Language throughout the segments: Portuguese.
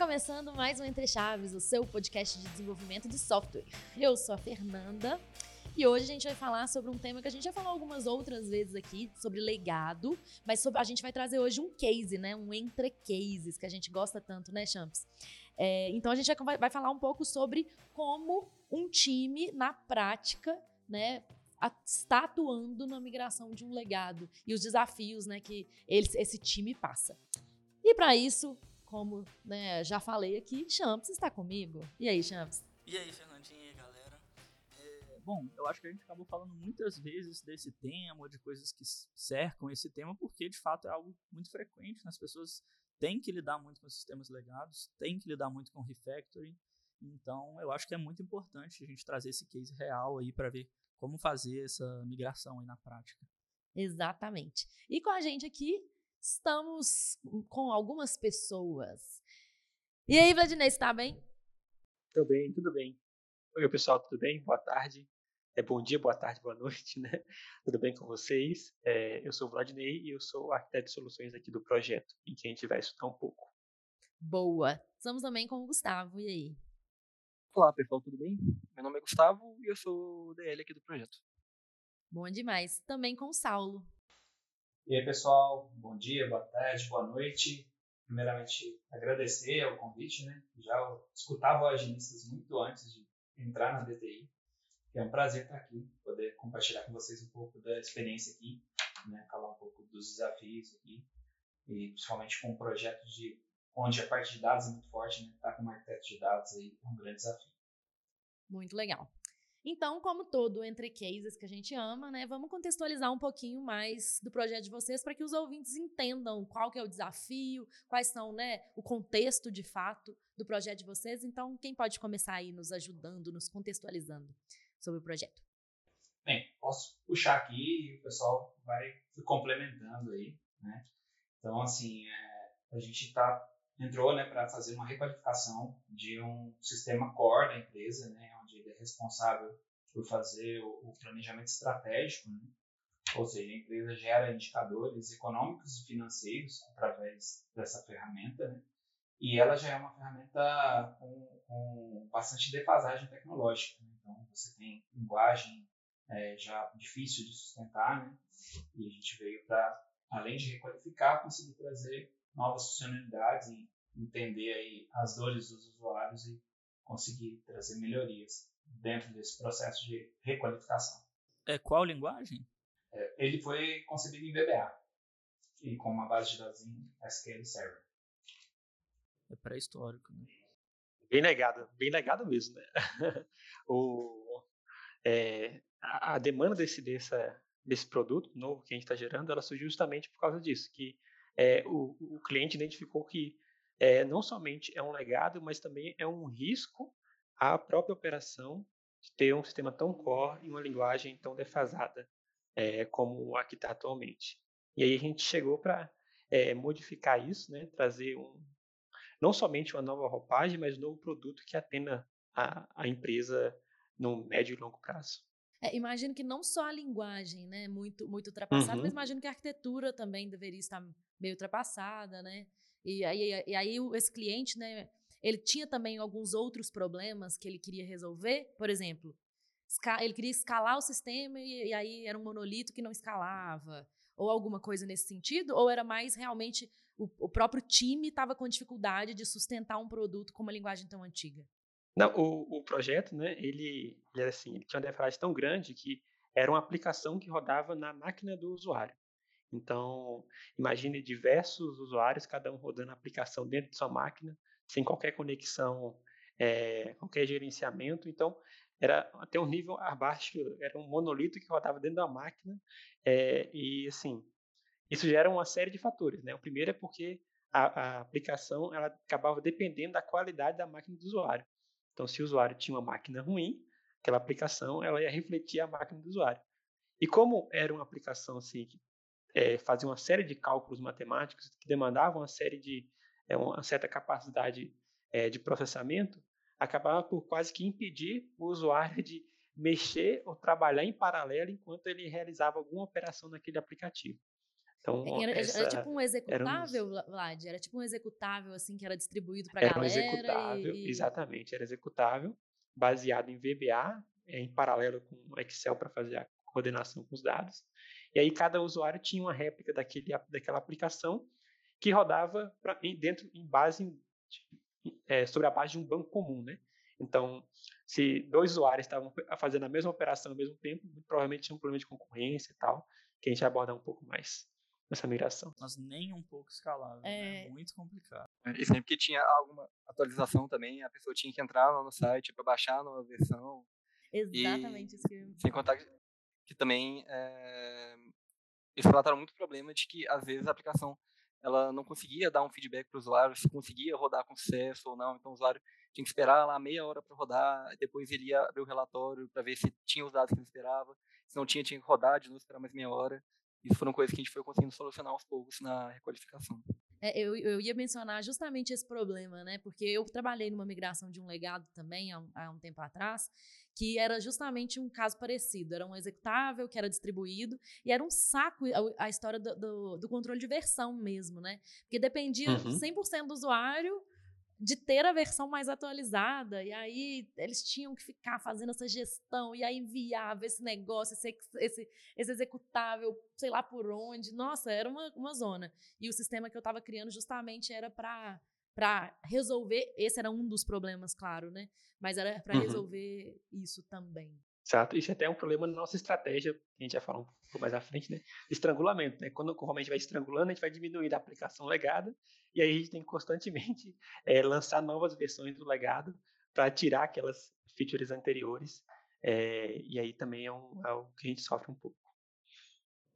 começando mais um Entre Chaves, o seu podcast de desenvolvimento de software. Eu sou a Fernanda e hoje a gente vai falar sobre um tema que a gente já falou algumas outras vezes aqui, sobre legado, mas sobre, a gente vai trazer hoje um case, né? Um entre cases, que a gente gosta tanto, né, Champs? É, então a gente vai, vai falar um pouco sobre como um time, na prática, né, está atuando na migração de um legado e os desafios né, que esse time passa. E para isso, como né, já falei aqui, Champs está comigo. E aí, Champs? E aí, Fernandinha e galera? É, bom, eu acho que a gente acabou falando muitas vezes desse tema, de coisas que cercam esse tema, porque de fato é algo muito frequente, né? as pessoas têm que lidar muito com sistemas legados, têm que lidar muito com refactoring, então eu acho que é muito importante a gente trazer esse case real aí para ver como fazer essa migração aí na prática. Exatamente. E com a gente aqui estamos com algumas pessoas. E aí, Vladinei, está bem? Tudo bem, tudo bem. Oi, pessoal, tudo bem? Boa tarde. É bom dia, boa tarde, boa noite, né? Tudo bem com vocês? É, eu sou o Vladinei e eu sou arquiteto de soluções aqui do projeto, em que a gente vai estudar um pouco. Boa. Estamos também com o Gustavo, e aí? Olá, pessoal, tudo bem? Meu nome é Gustavo e eu sou o DL aqui do projeto. Bom demais. Também com o Saulo. E aí, pessoal, bom dia, boa tarde, boa noite. Primeiramente, agradecer o convite, né? Já escutava o Aginistas muito antes de entrar na DTI. É um prazer estar aqui, poder compartilhar com vocês um pouco da experiência aqui, né? Falar um pouco dos desafios aqui, e principalmente com um projeto de onde a parte de dados é muito forte, né? Estar tá com um arquiteto de dados aí é um grande desafio. Muito legal. Então, como todo entre cases que a gente ama, né, vamos contextualizar um pouquinho mais do projeto de vocês para que os ouvintes entendam qual que é o desafio, quais são, né, o contexto de fato do projeto de vocês. Então, quem pode começar aí nos ajudando, nos contextualizando sobre o projeto? Bem, posso puxar aqui e o pessoal vai complementando aí, né? Então, assim, é, a gente tá entrou, né, para fazer uma requalificação de um sistema core da empresa, né, ele é responsável por fazer o, o planejamento estratégico, né? ou seja, a empresa gera indicadores econômicos e financeiros através dessa ferramenta, né? e ela já é uma ferramenta com, com bastante defasagem tecnológica. Né? Então, você tem linguagem é, já difícil de sustentar, né? e a gente veio para, além de requalificar, conseguir trazer novas funcionalidades e entender aí as dores dos usuários e conseguir trazer melhorias dentro desse processo de requalificação. É qual linguagem? É, ele foi concebido em VBA e com uma base de dados em SQL Server. É pré-histórico, né? Bem legado, bem legado mesmo, né? o, é, a, a, demanda desse, dessa, desse produto novo que a gente está gerando, ela surgiu justamente por causa disso, que é, o, o cliente identificou que é, não somente é um legado, mas também é um risco à própria operação de ter um sistema tão core e uma linguagem tão defasada é, como a que está atualmente. E aí a gente chegou para é, modificar isso, né, trazer um, não somente uma nova roupagem, mas um novo produto que atenda a, a empresa no médio e longo prazo. É, imagino que não só a linguagem, né, muito muito ultrapassada, uhum. mas imagino que a arquitetura também deveria estar meio ultrapassada, né? E aí, e aí esse cliente, né, ele tinha também alguns outros problemas que ele queria resolver, por exemplo, ele queria escalar o sistema e, e aí era um monolito que não escalava, ou alguma coisa nesse sentido, ou era mais realmente o, o próprio time estava com dificuldade de sustentar um produto com uma linguagem tão antiga? Não, o, o projeto, né, ele, ele, assim, ele tinha uma defasagem tão grande que era uma aplicação que rodava na máquina do usuário. Então, imagine diversos usuários, cada um rodando a aplicação dentro de sua máquina, sem qualquer conexão, é, qualquer gerenciamento. Então, era até um nível abaixo, era um monolito que rodava dentro da máquina. É, e, assim, isso gera uma série de fatores. Né? O primeiro é porque a, a, aplicação ela acabava dependendo da qualidade da máquina do usuário. Então, se o usuário tinha uma máquina ruim, aquela aplicação ela ia refletir a máquina do usuário. E como era uma aplicação assim, que é, fazia uma série de cálculos matemáticos que demandavam uma série de é, uma certa capacidade é, de processamento, acabava por quase que impedir o usuário de mexer ou trabalhar em paralelo enquanto ele realizava alguma operação naquele aplicativo. Então, Era, era essa tipo um era executável, Vla- Vlad? Era tipo um executável, assim, que era distribuído pra Era um galera executável, e... exatamente, era executável, baseado em VBA, em paralelo com o Excel para fazer a coordenação com os dados. E aí cada usuário tinha uma réplica daquele, daquela aplicação que rodava pra, dentro em base em- eh, sobre a base de um banco comum, né? Então, se dois usuários estavam fazendo a mesma operação ao mesmo tempo, provavelmente tinha um problema de concorrência e tal, que a gente vai abordar um pouco mais nessa migração. Mas nem um pouco escalável, né? É. Muito complicado. E sempre que tinha alguma atualização também, a pessoa tinha que entrar lá no site para baixar a nova versão. Exatamente isso que eu... Sem contar que, que também é, eles relataram muito problema de que às vezes a aplicação ela não conseguia dar um feedback para o usuário se conseguia rodar com sucesso ou não. Então o usuário tinha que esperar lá meia hora para rodar, depois ele ia abrir o relatório para ver se tinha os dados que ele esperava. Se não tinha, tinha que rodar de novo, esperar mais meia hora. Isso foram coisas que a gente foi conseguindo solucionar aos poucos na requalificação. É, eu, eu ia mencionar justamente esse problema, né? Porque eu trabalhei numa migração de um legado também há um, há um tempo atrás, que era justamente um caso parecido. Era um executável que era distribuído e era um saco a, a história do, do, do controle de versão mesmo, né? Porque dependia Uhum. 100% do usuário de ter a versão mais atualizada. E aí eles tinham que ficar fazendo essa gestão e aí enviava esse negócio, esse, esse, esse executável, sei lá por onde. Nossa, era uma, uma zona. E o sistema que eu estava criando justamente era para para resolver, esse era um dos problemas, claro, né? Mas era para Uhum. resolver isso também. Exato. Isso é até um problema na nossa estratégia, que a gente vai falar um pouco mais à frente, né? Estrangulamento, né? Quando gente vai estrangulando, a gente vai diminuindo a aplicação legada, e aí a gente tem que constantemente eh, lançar novas versões do legado para tirar aquelas features anteriores. eh, e aí também é, um, é algo que a gente sofre um pouco.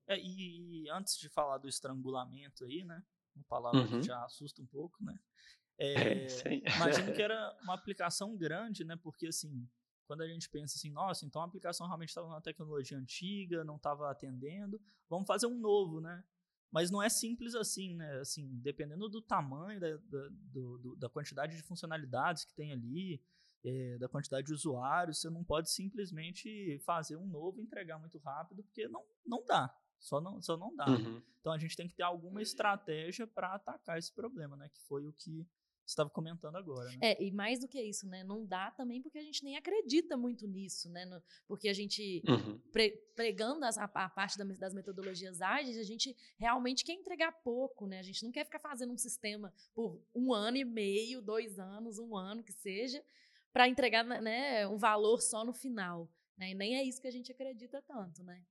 É, e antes de falar do estrangulamento aí, né? Uma palavra Uhum. que já assusta um pouco, né? É, É, sim. imagino que era uma aplicação grande, né? Porque assim, quando a gente pensa assim, nossa, então a aplicação realmente estava numa tecnologia antiga, não estava atendendo, vamos fazer um novo, né? Mas não é simples assim, né? Assim, dependendo do tamanho, da, da, do- da quantidade de funcionalidades que tem ali, eh, da quantidade de usuários, você não pode simplesmente fazer um novo e entregar muito rápido, porque não, não dá. Só não, só não dá. Uhum. Então a gente tem que ter alguma estratégia para atacar esse problema, né? Que foi o que estava comentando agora, né? É, e mais do que isso, né? Não dá também porque a gente nem acredita muito nisso, né? No- porque a gente Uhum. pre- pregando as- a, a parte da das metodologias ágeis, a gente realmente quer entregar pouco, né? A gente não quer ficar fazendo um sistema por um ano e meio, dois anos, um ano que seja, para entregar né, um valor só no final. Né? E nem é isso que a gente acredita tanto, né?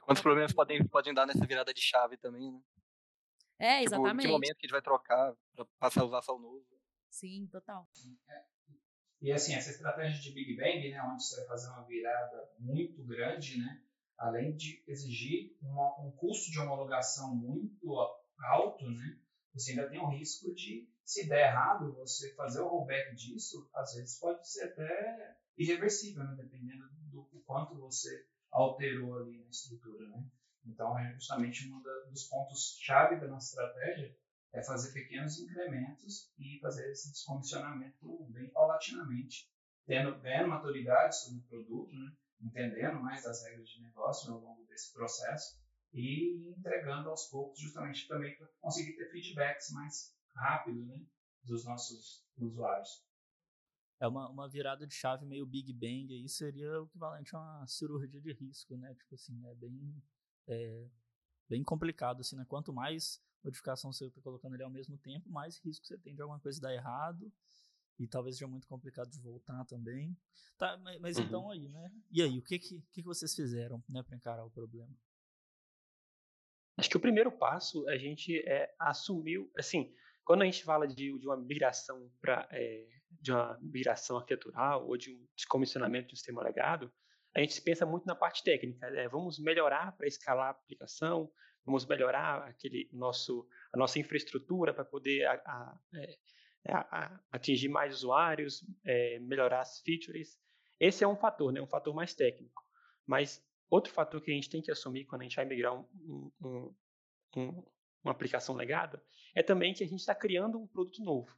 Quantos problemas podem, podem dar nessa virada de chave também, né? É, Tipo, em exatamente. que momento que a gente vai trocar para passar a usar só o novo. Sim, total. E assim, essa estratégia de Big Bang, né, onde você vai fazer uma virada muito grande, né, além de exigir uma- um custo de homologação muito alto, né, você ainda tem o risco de, se der errado, você fazer o rollback disso, às vezes pode ser até irreversível, né, dependendo do, do quanto você alterou ali na estrutura. Né. Então, é justamente um dos pontos-chave da nossa estratégia é fazer pequenos incrementos e fazer esse descomissionamento bem paulatinamente, tendo, ganhando maturidade sobre o produto, né? entendendo mais das regras de negócio ao longo desse processo e entregando aos poucos, justamente também para conseguir ter feedbacks mais rápidos né? dos nossos usuários. É uma, uma virada de chave meio Big Bang aí seria o equivalente a uma cirurgia de risco, né? Tipo assim, é bem, é, bem complicado, assim, né? Quanto mais modificação você está colocando ali ao mesmo tempo, mais risco você tem de alguma coisa dar errado. E talvez seja muito complicado de voltar também. Tá, mas, mas Uhum. então aí, né? E aí, o que que, que vocês fizeram, né, para encarar o problema? Acho que o primeiro passo a gente é assumir, assim, quando a gente fala de, de uma migração para de uma migração arquitetural ou de um descomissionamento de um sistema legado, a gente pensa muito na parte técnica. né? Vamos melhorar para escalar a aplicação, vamos melhorar aquele nosso a nossa infraestrutura para poder a, é, a, a, atingir mais usuários, é, melhorar as features. Esse é um fator, né? Um fator mais técnico. Mas outro fator que a gente tem que assumir quando a gente vai migrar um, um, um, uma aplicação legada é também que a gente está criando um produto novo.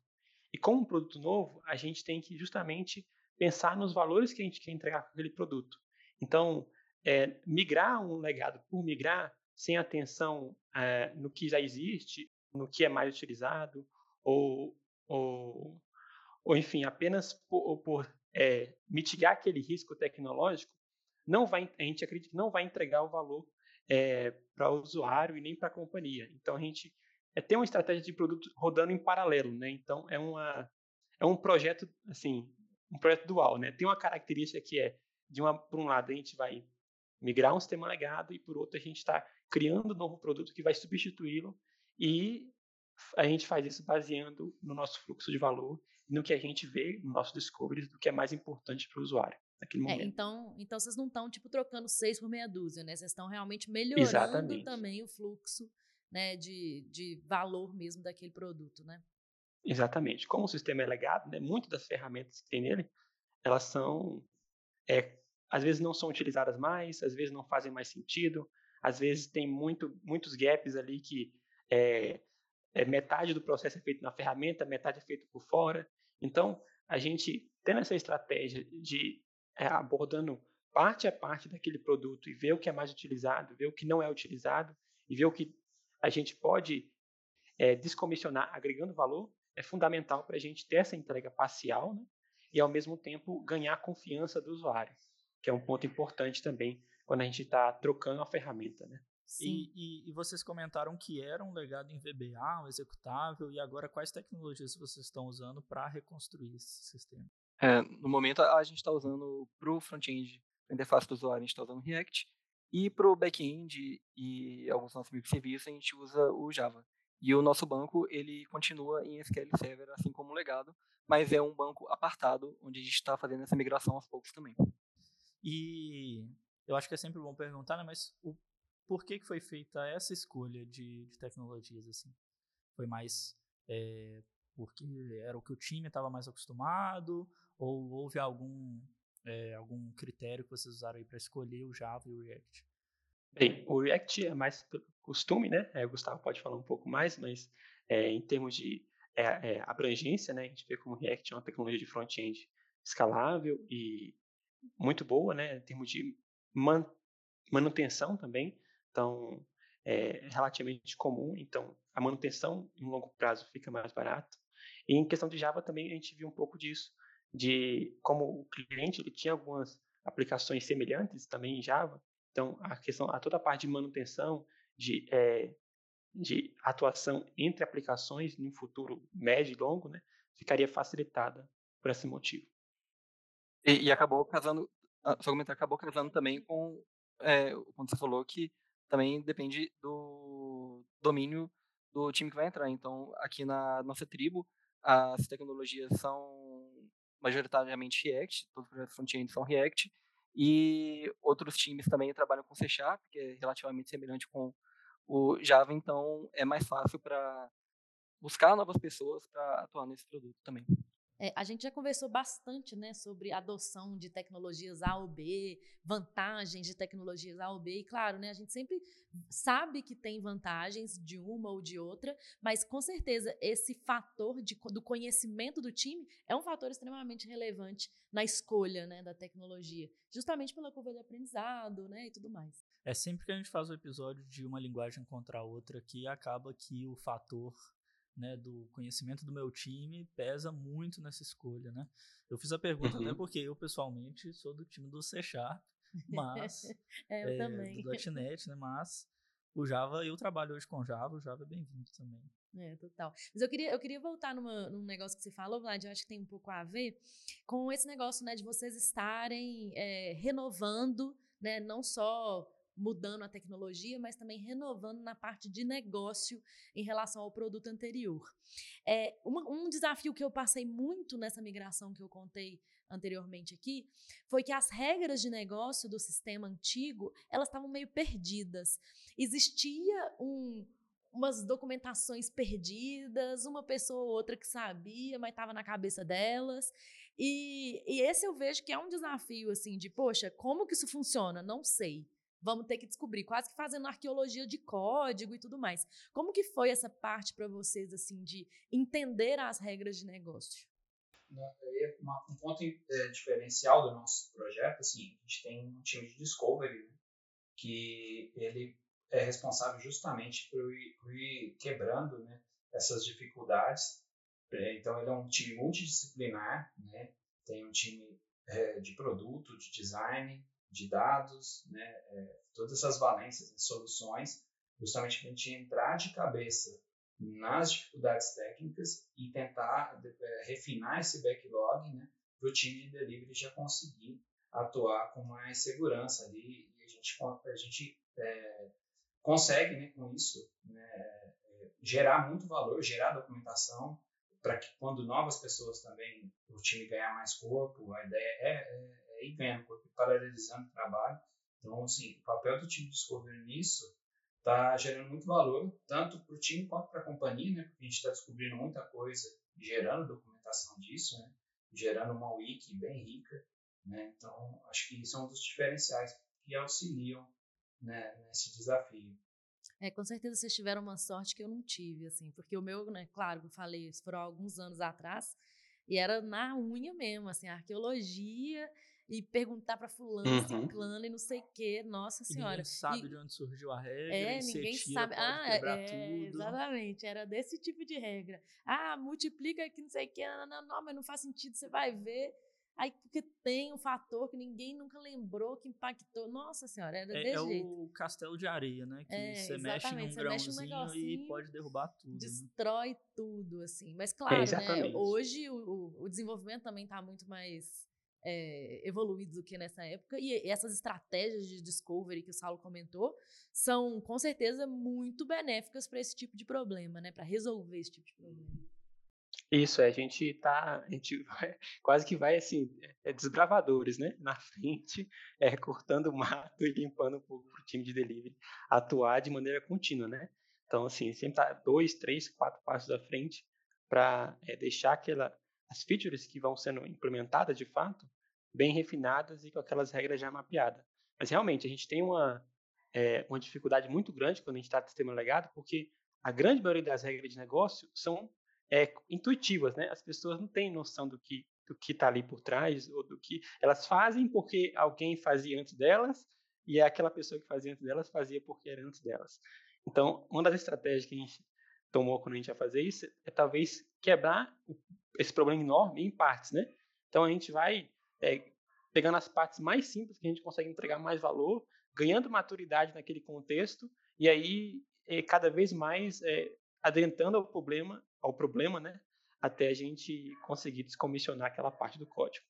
E com um produto novo, a gente tem que justamente pensar nos valores que a gente quer entregar com aquele produto. Então, é, migrar um legado por migrar sem atenção é, no que já existe, no que é mais utilizado, ou, ou, ou enfim, apenas por, por é, mitigar aquele risco tecnológico, não vai, a gente acredita que não vai entregar o valor para o usuário e nem para a companhia. Então a gente é, tem uma estratégia de produto rodando em paralelo, né? Então é uma é um projeto assim um projeto dual, né? Tem uma característica que é de uma por um lado a gente vai migrar um sistema legado e por outro a gente está criando um novo produto que vai substituí-lo e a gente faz isso baseando no nosso fluxo de valor no que a gente vê no nosso discovery do que é mais importante para o usuário naquele É, momento. então, então vocês não estão tipo trocando seis por meia dúzia, né? Vocês estão realmente melhorando Exatamente. também o fluxo, né, de, de valor mesmo daquele produto, né? Exatamente. Como o sistema é legado, né, muitas das ferramentas que tem nele, elas são, é, às vezes não são utilizadas mais, às vezes não fazem mais sentido, às vezes tem muito, muitos gaps ali que é, é, metade do processo é feito na ferramenta, metade é feito por fora. Então, a gente tendo essa estratégia de é, abordando parte a parte daquele produto e ver o que é mais utilizado, ver o que não é utilizado e ver o que a gente pode é, descomissionar agregando valor, é fundamental para a gente ter essa entrega parcial né? e, ao mesmo tempo, ganhar a confiança do usuário, que é um ponto importante também quando a gente está trocando a ferramenta. Né? Sim. E, e, e vocês comentaram que era um legado em VBA, um executável, e agora quais tecnologias vocês estão usando para reconstruir esse sistema? É, no momento, a gente está usando para o front-end, a interface do usuário, a gente está usando React. E para o back-end e alguns nossos microserviços, a gente usa o Java. E o nosso banco, ele continua em SQL Server, assim como o legado, mas é um banco apartado, onde a gente está fazendo essa migração aos poucos também. E eu acho que é sempre bom perguntar, né, mas o, por que, que foi feita essa escolha de, de tecnologias assim? Foi mais é, porque era o que o time estava mais acostumado, ou houve algum é, algum critério que vocês usaram aí para escolher o Java e o React? Bem, o React é mais costume, né? É, o Gustavo pode falar um pouco mais, mas é, em termos de é, abrangência, né? A gente vê como o React é uma tecnologia de front-end escalável e muito boa, né? Em termos de man manutenção também, então é relativamente comum. Então a manutenção em longo prazo fica mais barato. E em questão de Java também a gente viu um pouco disso, de como o cliente ele tinha algumas aplicações semelhantes também em Java. Então a questão, a toda a parte de manutenção, de é, de atuação entre aplicações no futuro médio e longo, né, ficaria facilitada por esse motivo. E, e acabou casando, só comentar, acabou casando também com, é, quando você falou que também depende do domínio do time que vai entrar. Então, aqui na nossa tribo, as tecnologias são majoritariamente React, todos os projetos front-end são React, e outros times também trabalham com C Sharp, que é relativamente semelhante com o Java, então é mais fácil para buscar novas pessoas para atuar nesse produto também. É, a gente já conversou bastante né, sobre adoção de tecnologias A ou B, vantagens de tecnologias A ou B, e claro, né, a gente sempre sabe que tem vantagens de uma ou de outra, mas com certeza esse fator de, do conhecimento do time é um fator extremamente relevante na escolha né, da tecnologia, justamente pela curva de aprendizado né, e tudo mais. É sempre que a gente faz o episódio de uma linguagem contra a outra que acaba que o fator né, do conhecimento do meu time pesa muito nessa escolha, né? Eu fiz a pergunta Uhum. até porque eu pessoalmente sou do time do C Sharp, mas É, eu é, também. do .NET, né? Mas o Java, eu trabalho hoje com Java, o Java é bem-vindo também. É, total. Mas eu queria, eu queria voltar numa, num negócio que você falou, Vlad, eu acho que tem um pouco a ver com esse negócio, né, de vocês estarem é, renovando, né, não só mudando a tecnologia, mas também renovando na parte de negócio em relação ao produto anterior. É, uma- um desafio que eu passei muito nessa migração que eu contei anteriormente aqui foi que as regras de negócio do sistema antigo elas estavam meio perdidas. Existia um, umas documentações perdidas, uma pessoa ou outra que sabia, mas estava na cabeça delas. E, e esse eu vejo que é um desafio, assim, de, poxa, como que isso funciona? Não sei. Vamos ter que descobrir, quase que fazendo arqueologia de código e tudo mais. Como que foi essa parte para vocês, assim, de entender as regras de negócio? um ponto eh, diferencial do nosso projeto, assim, a gente tem um time de discovery, né, que ele é responsável justamente por ir, por ir quebrando né, essas dificuldades. É, então, ele é um time multidisciplinar, né? tem um time é, de produto, de design, de dados, né? É, todas essas valências, né, soluções, justamente para a gente entrar de cabeça nas dificuldades técnicas e tentar é, refinar esse backlog né, para o time de delivery já conseguir atuar com mais segurança ali e a gente, a gente é, consegue né, com isso né, é, gerar muito valor, gerar documentação para que quando novas pessoas também, o time ganhar mais corpo, a ideia é, é, é corpo, paralelizando o trabalho. Então, assim, o papel do time de Discovery nisso está gerando muito valor, tanto para o time quanto para a companhia, né? Porque a gente está descobrindo muita coisa, gerando documentação disso, né? Gerando uma wiki bem rica, né? Então, acho que isso é um dos diferenciais que auxiliam né, nesse desafio. É, com certeza vocês tiveram uma sorte que eu não tive, assim, porque o meu, né, claro, eu falei, isso foram alguns anos atrás, e era na unha mesmo, assim, arqueologia e perguntar para fulano, uhum. ciclano e não sei o quê, nossa senhora. ninguém sabe e, de onde surgiu a regra, é, ninguém tira, sabe. ah, é, exatamente, era desse tipo de regra. Ah, multiplica que não sei o quê, não, não, não, mas não faz sentido, você vai ver. Aí, porque tem um fator que ninguém nunca lembrou, que impactou. Nossa senhora, era é, desse é jeito. o castelo de areia, né? Que é, você mexe num grãozinho mexe e pode derrubar tudo. Né? Destrói né? tudo, assim. Mas claro, né? Hoje o, o desenvolvimento também está muito mais é, evoluído do que nessa época. E essas estratégias de discovery que o Saulo comentou são, com certeza, muito benéficas para esse tipo de problema, né? Para resolver esse tipo de problema. Isso, é, a gente tá, a gente vai, quase que vai assim, é, desbravadores, né? Na frente, é, cortando mato e limpando um pouco para o time de delivery atuar de maneira contínua, né? Então, assim, sempre tá dois, três, quatro passos à frente para é, deixar aquela, as features que vão sendo implementadas de fato bem refinadas e com aquelas regras já mapeadas. Mas realmente a gente tem uma, é, uma dificuldade muito grande quando a gente está no sistema legado, porque a grande maioria das regras de negócio são é, intuitivas, né? As pessoas não têm noção do que do que está ali por trás ou do que elas fazem porque alguém fazia antes delas e é aquela pessoa que fazia antes delas fazia porque era antes delas. Então, uma das estratégias que a gente tomou quando a gente ia fazer isso é talvez quebrar esse problema enorme em partes, né? Então a gente vai é, pegando as partes mais simples que a gente consegue entregar mais valor, ganhando maturidade naquele contexto e aí é, cada vez mais é, adentrando ao problema ao problema, né? Até a gente conseguir descomissionar aquela parte do código.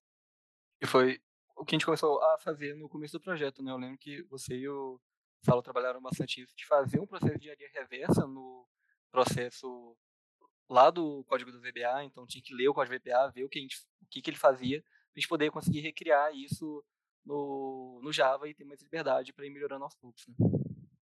E foi o que a gente começou a fazer no começo do projeto, né? Eu lembro que você e o Saulo trabalharam bastante isso, de fazer um processo de engenharia reversa no processo lá do código do VBA, então tinha que ler o código VBA, ver o que, gente, o que, que ele fazia, a gente poder conseguir recriar isso no, no Java e ter mais liberdade para ir melhorando aos poucos. Né?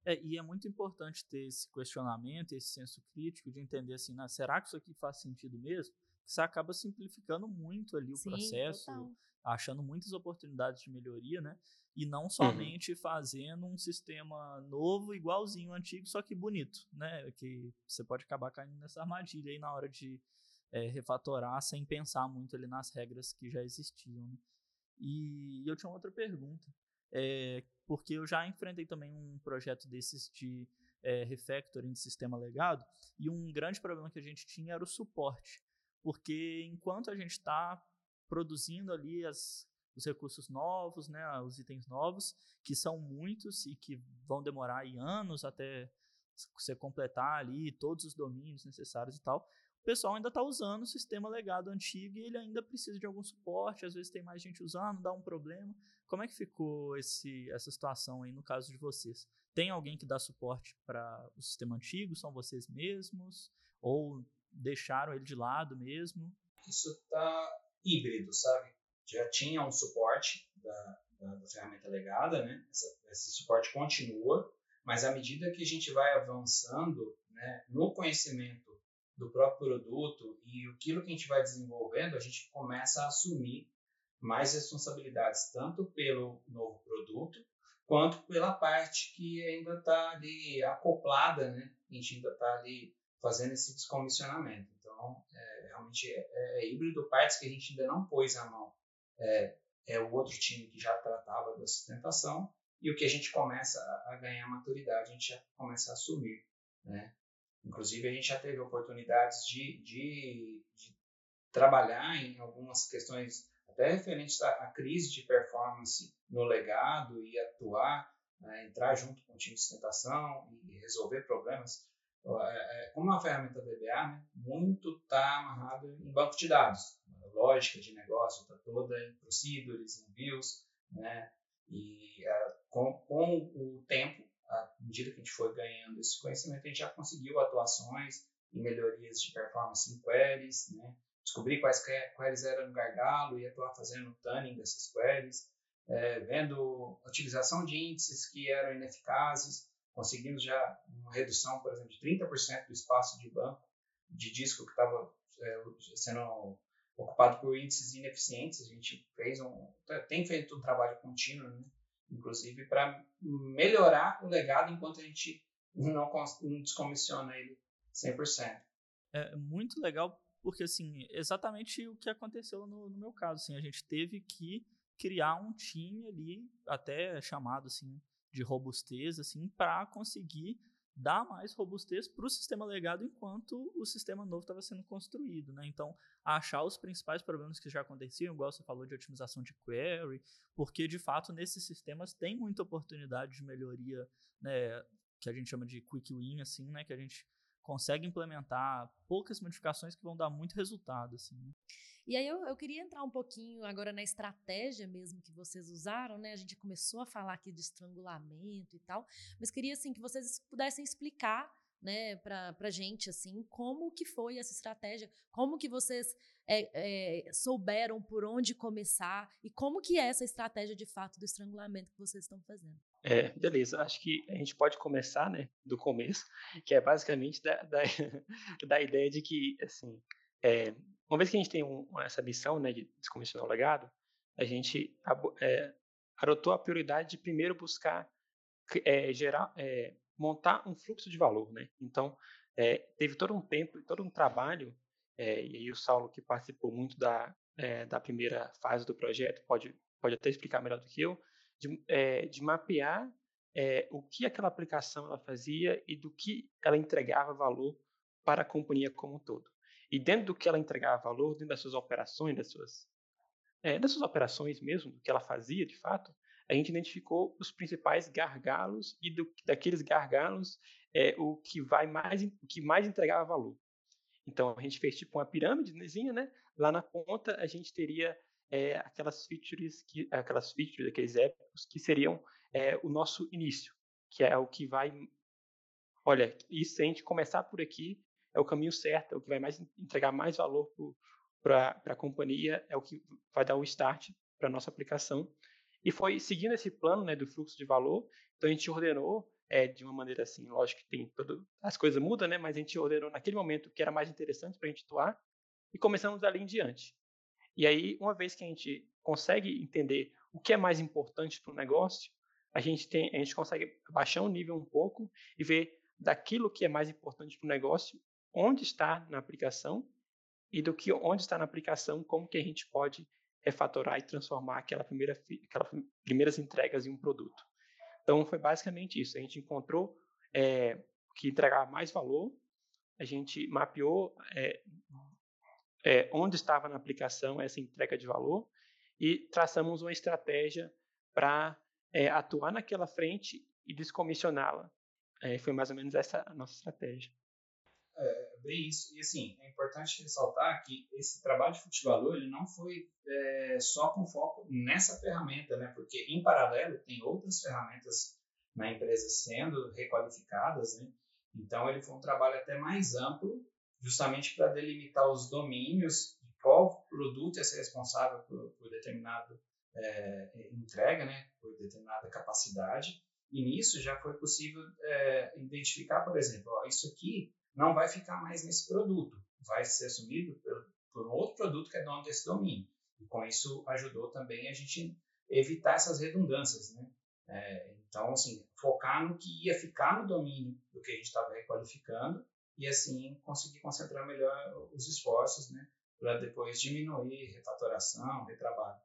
É, e é muito importante ter esse questionamento, esse senso crítico de entender assim, né, será que isso aqui faz sentido mesmo? Você acaba simplificando muito ali o Sim, processo, total. achando muitas oportunidades de melhoria, né? E não uhum. somente uhum. fazendo um sistema novo, igualzinho ao antigo, só que bonito, né? Que você pode acabar caindo nessa armadilha aí na hora de é, refatorar sem pensar muito ali nas regras que já existiam. Né? E eu tinha outra pergunta. É, porque eu já enfrentei também um projeto desses de é, refactoring de sistema legado, e um grande problema que a gente tinha era o suporte, porque enquanto a gente está produzindo ali as, os recursos novos, né, os itens novos, que são muitos e que vão demorar anos até você completar ali todos os domínios necessários e tal, o pessoal ainda está usando o sistema legado antigo e ele ainda precisa de algum suporte, às vezes tem mais gente usando, dá um problema. Como é que ficou esse, essa situação aí no caso de vocês? Tem alguém que dá suporte para o sistema antigo? São vocês mesmos? Ou deixaram ele de lado mesmo? Isso está híbrido, sabe? Já tinha um suporte da, da, da ferramenta legada, né? Essa, esse suporte continua, mas à medida que a gente vai avançando né, no conhecimento do próprio produto e aquilo que a gente vai desenvolvendo, a gente começa a assumir mais responsabilidades, tanto pelo novo produto, quanto pela parte que ainda está ali acoplada, né? A gente ainda está ali fazendo esse descomissionamento. Então, é, realmente é, é, é, híbrido, partes que a gente ainda não pôs a mão. É, é o outro time que já tratava da sustentação, e o que a gente começa a, a ganhar maturidade, a gente já começa a assumir, né? Inclusive, a gente já teve oportunidades de, de, de trabalhar em algumas questões até referentes à, à, crise de performance no legado e atuar, né, entrar junto com o time de sustentação e resolver problemas. É, é, como é uma ferramenta VBA, né, muito está amarrado em banco de dados. A lógica de negócio está toda em procedures, em views, né, e uh, com, com o tempo à medida que a gente foi ganhando esse conhecimento, a gente já conseguiu atuações e melhorias de performance em queries, né? descobrir quais queries eram gargalo e atuar fazendo tuning dessas queries, é, vendo utilização de índices que eram ineficazes, conseguimos já uma redução, por exemplo, de 30% do espaço de banco de disco que estava é, sendo ocupado por índices ineficientes. A gente fez um, tem feito um trabalho contínuo né? Inclusive para melhorar o legado enquanto a gente não, não descomissiona ele 100%. É muito legal porque, assim, exatamente o que aconteceu no, no meu caso, assim, a gente teve que criar um time ali, até chamado, assim, de robustez, assim, para conseguir dar mais robustez para o sistema legado enquanto o sistema novo estava sendo construído, né? Então, achar os principais problemas que já aconteciam, igual você falou de otimização de query, porque de fato nesses sistemas tem muita oportunidade de melhoria, né, que a gente chama de quick win, assim, né, que a gente consegue implementar poucas modificações que vão dar muito resultado, assim. Né? E aí eu, eu queria entrar um pouquinho agora na estratégia mesmo que vocês usaram, né? A gente começou a falar aqui de estrangulamento e tal, mas queria assim que vocês pudessem explicar né, para a gente, assim, como que foi essa estratégia, como que vocês é, é, souberam por onde começar e como que é essa estratégia de fato do estrangulamento que vocês estão fazendo. É, beleza, acho que a gente pode começar, né, do começo, que é basicamente da, da, da ideia de que, assim, é, uma vez que a gente tem um, essa missão né, de descomissionar o legado, a gente é, adotou a prioridade de primeiro buscar é, gerar, é, montar um fluxo de valor. Né? Então, é, teve todo um tempo e todo um trabalho, é, e aí o Saulo, que participou muito da, é, da primeira fase do projeto, pode, pode até explicar melhor do que eu, de, de mapear o que aquela aplicação ela fazia e do que ela entregava valor para a companhia como um todo. E dentro do que ela entregava valor, dentro das suas operações, das suas, das suas operações mesmo, do que ela fazia de fato, a gente identificou os principais gargalos e do, daqueles gargalos é, o que vai mais, o que mais entregava valor. Então a gente fez tipo uma pirâmidezinha, né? Lá na ponta a gente teria é, aquelas features, que, aquelas features, aqueles épicos que seriam é, o nosso início, que é o que vai, olha, e se a gente começar por aqui, é o caminho certo, é o que vai mais entregar mais valor para a companhia, é o que vai dar o start para a nossa aplicação. E foi seguindo esse plano né, do fluxo de valor, então a gente ordenou é, de uma maneira assim, lógico que tem todo, as coisas mudam, né, mas a gente ordenou naquele momento que era mais interessante para a gente atuar e começamos dali em diante. E aí, uma vez que a gente consegue entender o que é mais importante para o negócio, a gente, tem, a gente consegue baixar o nível um pouco e ver daquilo que é mais importante para o negócio, onde está na aplicação e do que onde está na aplicação, como que a gente pode refatorar e transformar aquela primeira, aquelas primeiras entregas em um produto. Então, foi basicamente isso. A gente encontrou é, que entregava mais valor, a gente mapeou é, é, onde estava na aplicação essa entrega de valor e traçamos uma estratégia para atuar naquela frente e descomissioná-la. foi mais ou menos essa a nossa estratégia. É, bem isso. E assim, é importante ressaltar que esse trabalho de futebol ele não foi é, só com foco nessa ferramenta, né? Porque em paralelo tem outras ferramentas na empresa sendo requalificadas, né? Então ele foi um trabalho até mais amplo, justamente para delimitar os domínios de qual produto é ser responsável por, por determinado é, entrega, né? Por determinada capacidade. E nisso já foi possível é, identificar, por exemplo, ó, isso aqui não vai ficar mais nesse produto, vai ser assumido por, por outro produto que é dono desse domínio. E com isso ajudou também a gente evitar essas redundâncias, né? É, então, assim, focar no que ia ficar no domínio do que a gente estava requalificando e, assim, conseguir concentrar melhor os esforços, né? Para depois diminuir refatoração, retrabalho.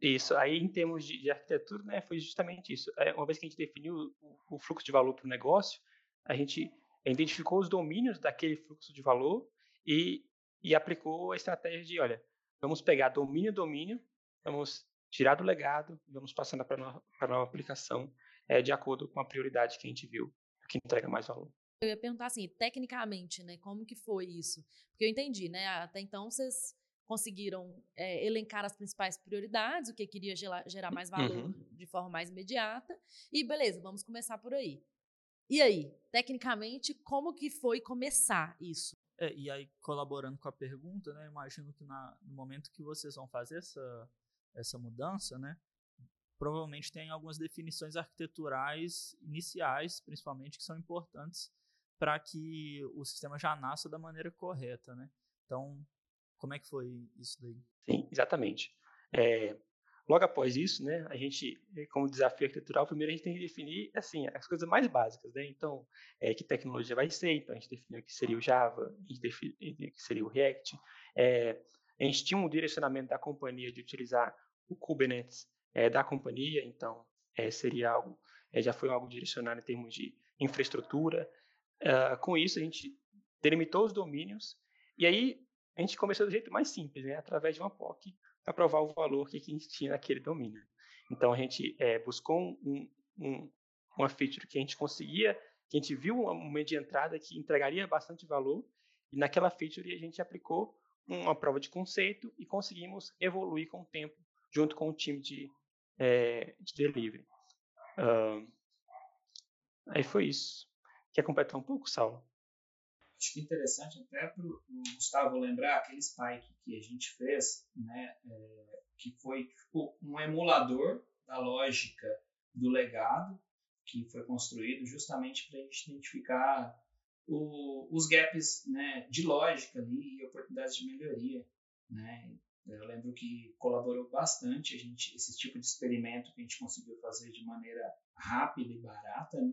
Isso, aí em termos de, de arquitetura, né, foi justamente isso. É, uma vez que a gente definiu o, o fluxo de valor para o negócio, a gente identificou os domínios daquele fluxo de valor e, e aplicou a estratégia de, olha, vamos pegar domínio domínio, vamos tirar do legado, vamos passando para a nova aplicação é, de acordo com a prioridade que a gente viu, que entrega mais valor. Eu ia perguntar assim, tecnicamente, né, como que foi isso? Porque eu entendi, né, até então vocês conseguiram é, elencar as principais prioridades, o que queria gerar, gerar mais valor uhum. de forma mais imediata, e beleza, vamos começar por aí. E aí, tecnicamente, como que foi começar isso? É, e aí, colaborando com a pergunta, né, imagino que na, no momento que vocês vão fazer essa, essa mudança, né, provavelmente tem algumas definições arquiteturais iniciais, principalmente, que são importantes para que o sistema já nasça da maneira correta, né? Então, como é que foi isso daí? Sim, exatamente. É, logo após isso, né, a gente, eh, como desafio arquitetural, primeiro a gente tem que definir, assim, as coisas mais básicas, né? Então, é, que tecnologia vai ser, então a gente definiu que seria o Java, a gente definiu que seria o React. É, a gente tinha um direcionamento da companhia de utilizar o Kubernetes é, da companhia, então é, seria algo, é, já foi algo direcionado em termos de infraestrutura. Uh, com isso, a gente delimitou os domínios e aí a gente começou do jeito mais simples, né, através de uma POC, para provar o valor que a gente tinha naquele domínio. Então, a gente é, buscou um, um, uma feature que a gente conseguia, que a gente viu um momento de entrada que entregaria bastante valor, e naquela feature a gente aplicou uma prova de conceito e conseguimos evoluir com o tempo, junto com o time de, é, de delivery. Uh, aí foi isso. Quer completar um pouco, Saulo? Acho que interessante até para o Gustavo lembrar aquele spike que a gente fez, né, é, que foi tipo, um emulador da lógica do legado que foi construído justamente para a gente identificar o, os gaps né, de lógica ali e oportunidades de melhoria. Né? Eu lembro que colaborou bastante a gente esse tipo de experimento que a gente conseguiu fazer de maneira rápida e barata, né?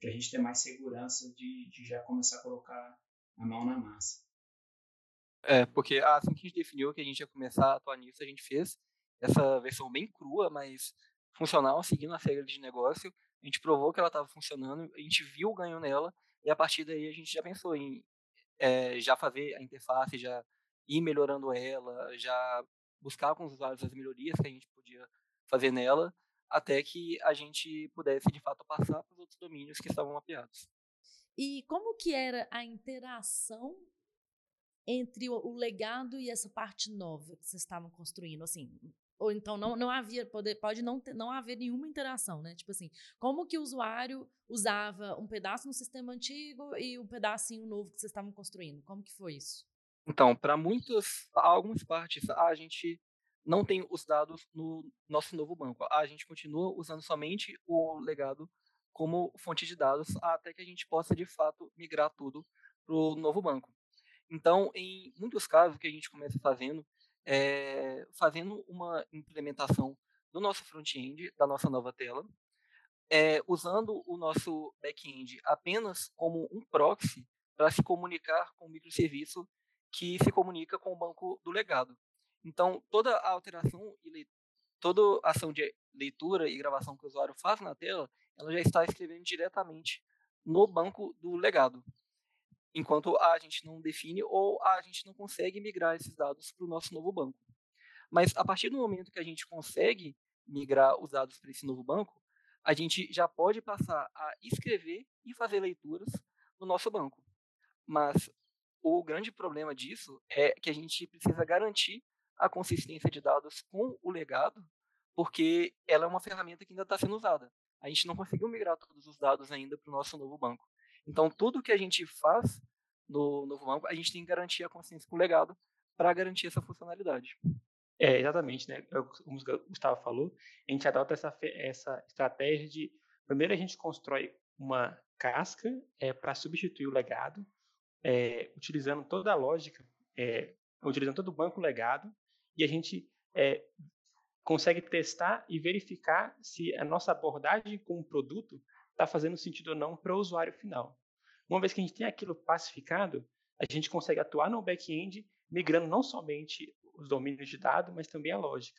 Para a gente ter mais segurança de, de já começar a colocar a mão na massa. É, porque assim que a gente definiu que a gente ia começar a atuar nisso, a gente fez essa versão bem crua, mas funcional, seguindo as regras de negócio. A gente provou que ela estava funcionando, a gente viu o ganho nela, e a partir daí a gente já pensou em é, já fazer a interface, já ir melhorando ela, já buscar com os usuários as melhorias que a gente podia fazer nela, até que a gente pudesse de fato passar para os outros domínios que estavam mapeados. E como que era a interação entre o, legado e essa parte nova que vocês estavam construindo, assim, ou então não, não havia pode, pode não ter, não haver nenhuma interação, né? Tipo assim, como que o usuário usava um pedaço no sistema antigo e um pedacinho novo que vocês estavam construindo? Como que foi isso? Então, para muitas, algumas partes, a gente não tem os dados no nosso novo banco. A gente continua usando somente o legado como fonte de dados até que a gente possa, de fato, migrar tudo para o novo banco. Então, em muitos casos, o que a gente começa fazendo é fazendo uma implementação do nosso front-end, da nossa nova tela, é, usando o nosso back-end apenas como um proxy para se comunicar com o microserviço que se comunica com o banco do legado. Então, toda a alteração e toda ação de leitura e gravação que o usuário faz na tela, ela já está escrevendo diretamente no banco do legado, enquanto a gente não define ou a gente não consegue migrar esses dados para o nosso novo banco. Mas a partir do momento que a gente consegue migrar os dados para esse novo banco, a gente já pode passar a escrever e fazer leituras no nosso banco. Mas o grande problema disso é que a gente precisa garantir a consistência de dados com o legado, porque ela é uma ferramenta que ainda está sendo usada a gente não conseguiu migrar todos os dados ainda para o nosso novo banco. Então, tudo que a gente faz no novo banco, a gente tem que garantir a consciência com o legado para garantir essa funcionalidade. É, exatamente, né? Como o Gustavo falou, a gente adota essa, essa estratégia de, primeiro a gente constrói uma casca é, para substituir o legado, é, utilizando toda a lógica, é, utilizando todo o banco legado, e a gente é, consegue testar e verificar se a nossa abordagem com o produto está fazendo sentido ou não para o usuário final. Uma vez que a gente tem aquilo pacificado, a gente consegue atuar no back-end, migrando não somente os domínios de dados, mas também a lógica.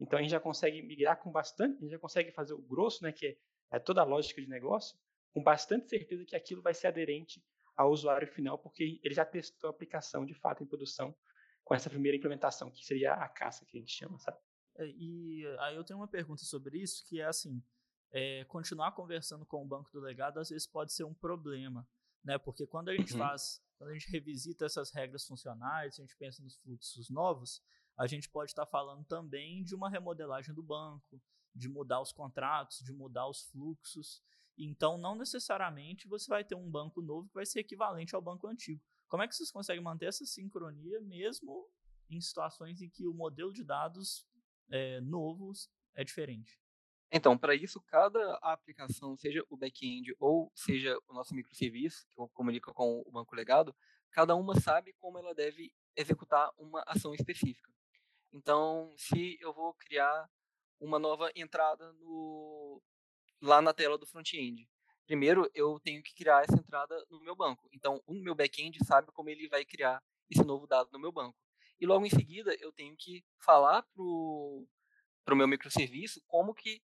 Então a gente já consegue migrar com bastante, a gente já consegue fazer o grosso, né, que é, é toda a lógica de negócio, com bastante certeza que aquilo vai ser aderente ao usuário final, porque ele já testou a aplicação de fato em produção com essa primeira implementação, que seria a caça que a gente chama, sabe? É, e aí eu tenho uma pergunta sobre isso, que é assim, é, continuar conversando com o banco do legado às vezes pode ser um problema, né? Porque quando a gente uhum. faz, quando a gente revisita essas regras funcionais, a gente pensa nos fluxos novos, a gente pode estar falando também de uma remodelagem do banco, de mudar os contratos, de mudar os fluxos. Então, não necessariamente você vai ter um banco novo que vai ser equivalente ao banco antigo. Como é que vocês conseguem manter essa sincronia mesmo em situações em que o modelo de dados é, novos é diferente? Então, para isso, cada aplicação, seja o back-end ou seja o nosso microserviço, que comunica com o banco legado, cada uma sabe como ela deve executar uma ação específica. Então, se eu vou criar uma nova entrada no, lá na tela do front-end, primeiro eu tenho que criar essa entrada no meu banco. Então, o meu back-end sabe como ele vai criar esse novo dado no meu banco. E logo em seguida, eu tenho que falar para o meu microserviço como que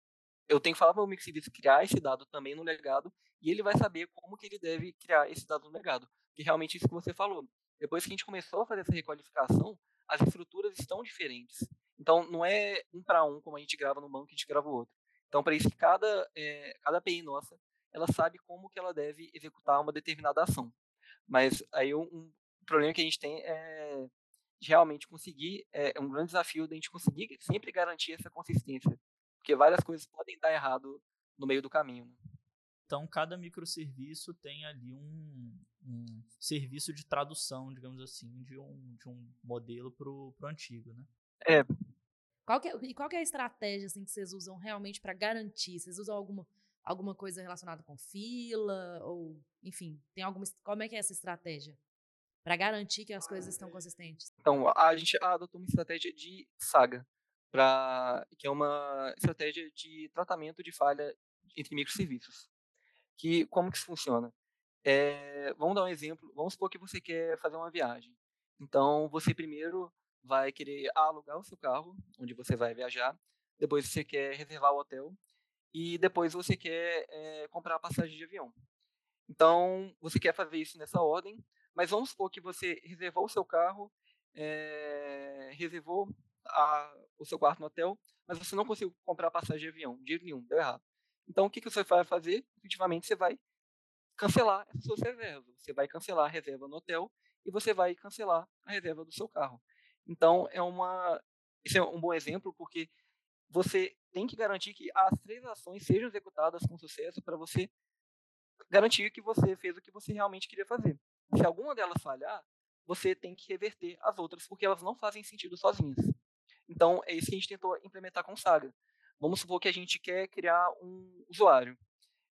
eu tenho que falar para o microserviço criar esse dado também no legado e ele vai saber como que ele deve criar esse dado no legado. Que realmente isso que você falou. Depois que a gente começou a fazer essa requalificação, as estruturas estão diferentes. Então, não é um para um, como a gente grava no banco, a gente grava o outro. Então, para isso, cada, é, cada API nossa, ela sabe como que ela deve executar uma determinada ação. Mas aí um, um problema que a gente tem é de realmente conseguir, é, é um grande desafio da gente conseguir sempre garantir essa consistência. Porque várias coisas podem dar errado no meio do caminho. Né? Então, cada microserviço tem ali um, um serviço de tradução, digamos assim, de um, de um modelo para o antigo, né? É. Qual é, e qual é a estratégia assim, que vocês usam realmente para garantir? Vocês usam alguma, alguma coisa relacionada com fila? Ou, enfim, tem alguma. Como é que é essa estratégia? Para garantir que as coisas estão consistentes? Então, a gente adotou uma estratégia de saga pra, que é uma estratégia de tratamento de falha entre microserviços. Que, como que isso funciona? É, vamos dar um exemplo. Vamos supor que você quer fazer uma viagem. Então, você primeiro vai querer alugar o seu carro, onde você vai viajar. Depois você quer reservar o hotel. E depois você quer é, comprar a passagem de avião. Então, você quer fazer isso nessa ordem. Mas vamos supor que você reservou o seu carro, é, reservou a, o seu quarto no hotel, mas você não conseguiu comprar passagem de avião, de nenhum, deu errado. Então, o que, que você vai fazer? Efetivamente, você vai cancelar essas suas reservas. Você vai cancelar a reserva no hotel e você vai cancelar a reserva do seu carro. Então, é uma, esse é um bom exemplo, porque você tem que garantir que as três ações sejam executadas com sucesso para você garantir que você fez o que você realmente queria fazer. Se alguma delas falhar, você tem que reverter as outras, porque elas não fazem sentido sozinhas. Então, é isso que a gente tentou implementar com Saga. Vamos supor que a gente quer criar um usuário.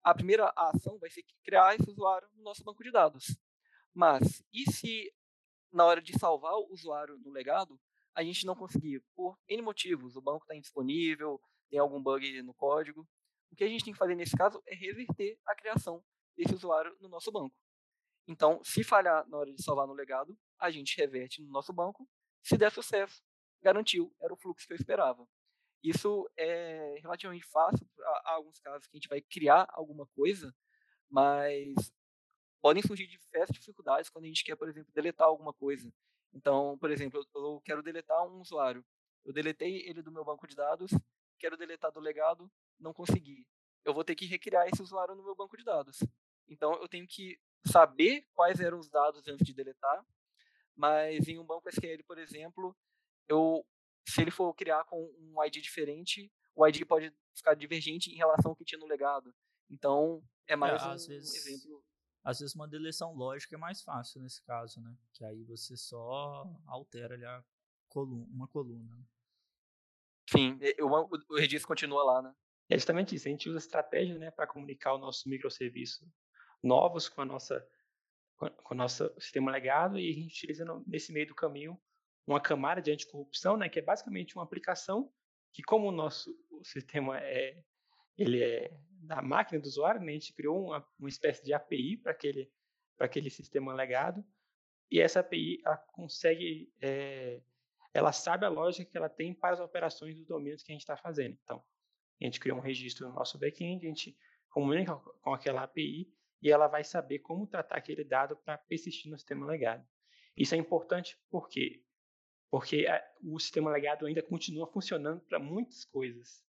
A primeira ação vai ser criar esse usuário no nosso banco de dados. Mas, e se na hora de salvar o usuário no legado, a gente não conseguir, por N motivos, o banco está indisponível, tem algum bug no código, o que a gente tem que fazer nesse caso é reverter a criação desse usuário no nosso banco. Então, se falhar na hora de salvar no legado, a gente reverte no nosso banco. Se der sucesso, garantiu, era o fluxo que eu esperava. Isso é relativamente fácil, há alguns casos que a gente vai criar alguma coisa, mas podem surgir diversas dificuldades quando a gente quer, por exemplo, deletar alguma coisa. Então, por exemplo, eu quero deletar um usuário. Eu deletei ele do meu banco de dados, quero deletar do legado, não consegui. Eu vou ter que recriar esse usuário no meu banco de dados. Então, eu tenho que saber quais eram os dados antes de deletar, mas em um banco SQL, por exemplo, eu, se ele for criar com um ID diferente, o ID pode ficar divergente em relação ao que tinha no legado. Então, é, é mais um, vezes, exemplo. Às vezes uma deleção lógica é mais fácil nesse caso, né? Que aí você só altera ali a coluna, uma coluna. Né? Sim, o, o registro continua lá, né? É justamente isso. A gente usa estratégia né, para comunicar o nosso microserviço novos com a nossa com o nosso sistema legado e a gente utiliza nesse meio do caminho uma camada de anticorrupção, né, que é basicamente uma aplicação que, como o nosso o sistema é, ele é da máquina do usuário, né, a gente criou uma, uma espécie de API para aquele, aquele sistema legado, e essa API consegue é, ela sabe a lógica que ela tem para as operações dos domínios que a gente está fazendo. Então, a gente cria um registro no nosso back-end, a gente comunica com aquela API e ela vai saber como tratar aquele dado para persistir no sistema legado. Isso é importante por quê? Porque o sistema legado ainda continua funcionando para muitas coisas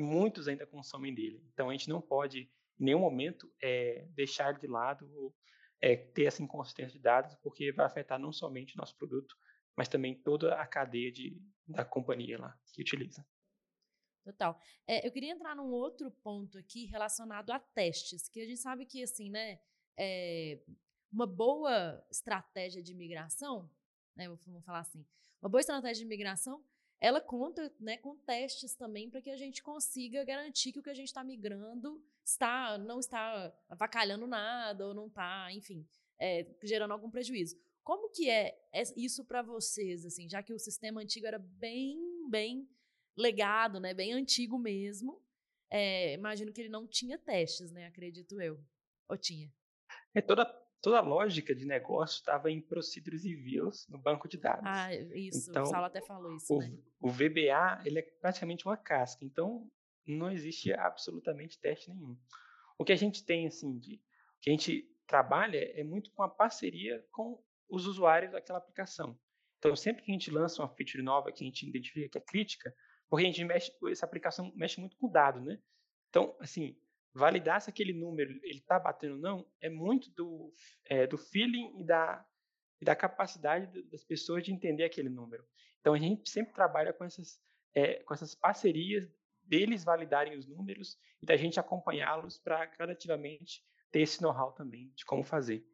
e muitos ainda consomem dele. Então a gente não pode, em nenhum momento, é, deixar de lado ou é, ter essa inconsistência de dados, porque vai afetar não somente o nosso produto, mas também toda a cadeia de, da companhia lá que utiliza. Total. É, eu queria entrar num outro ponto aqui relacionado a testes, que a gente sabe que, assim, né, é, uma boa estratégia de migração, né, vamos falar assim, uma boa estratégia de migração, ela conta né, com testes também para que a gente consiga garantir que o que a gente está migrando está, não está avacalhando nada ou não está, enfim, é, gerando algum prejuízo. Como que é isso para vocês, assim, já que o sistema antigo era bem, bem legado, né, bem antigo mesmo? É, imagino que ele não tinha testes, né? Acredito eu. Ou tinha? É toda toda a lógica de negócio estava em procedures e views no banco de dados. Ah, isso. Então, o Saulo até falou isso, o, né? O VBA ele é praticamente uma casca. Então não existe absolutamente teste nenhum. O que a gente tem assim de o que a gente trabalha é muito com a parceria com os usuários daquela aplicação. Então, sempre que a gente lança uma feature nova que a gente identifica que é crítica, porque a gente mexe, essa aplicação mexe muito com o dado, né? Então, assim, validar se aquele número ele está batendo ou não é muito do, é, do feeling e da, e da capacidade das pessoas de entender aquele número. Então, a gente sempre trabalha com essas, é, com essas parcerias deles validarem os números e da gente acompanhá-los para gradativamente ter esse know-how também de como fazer.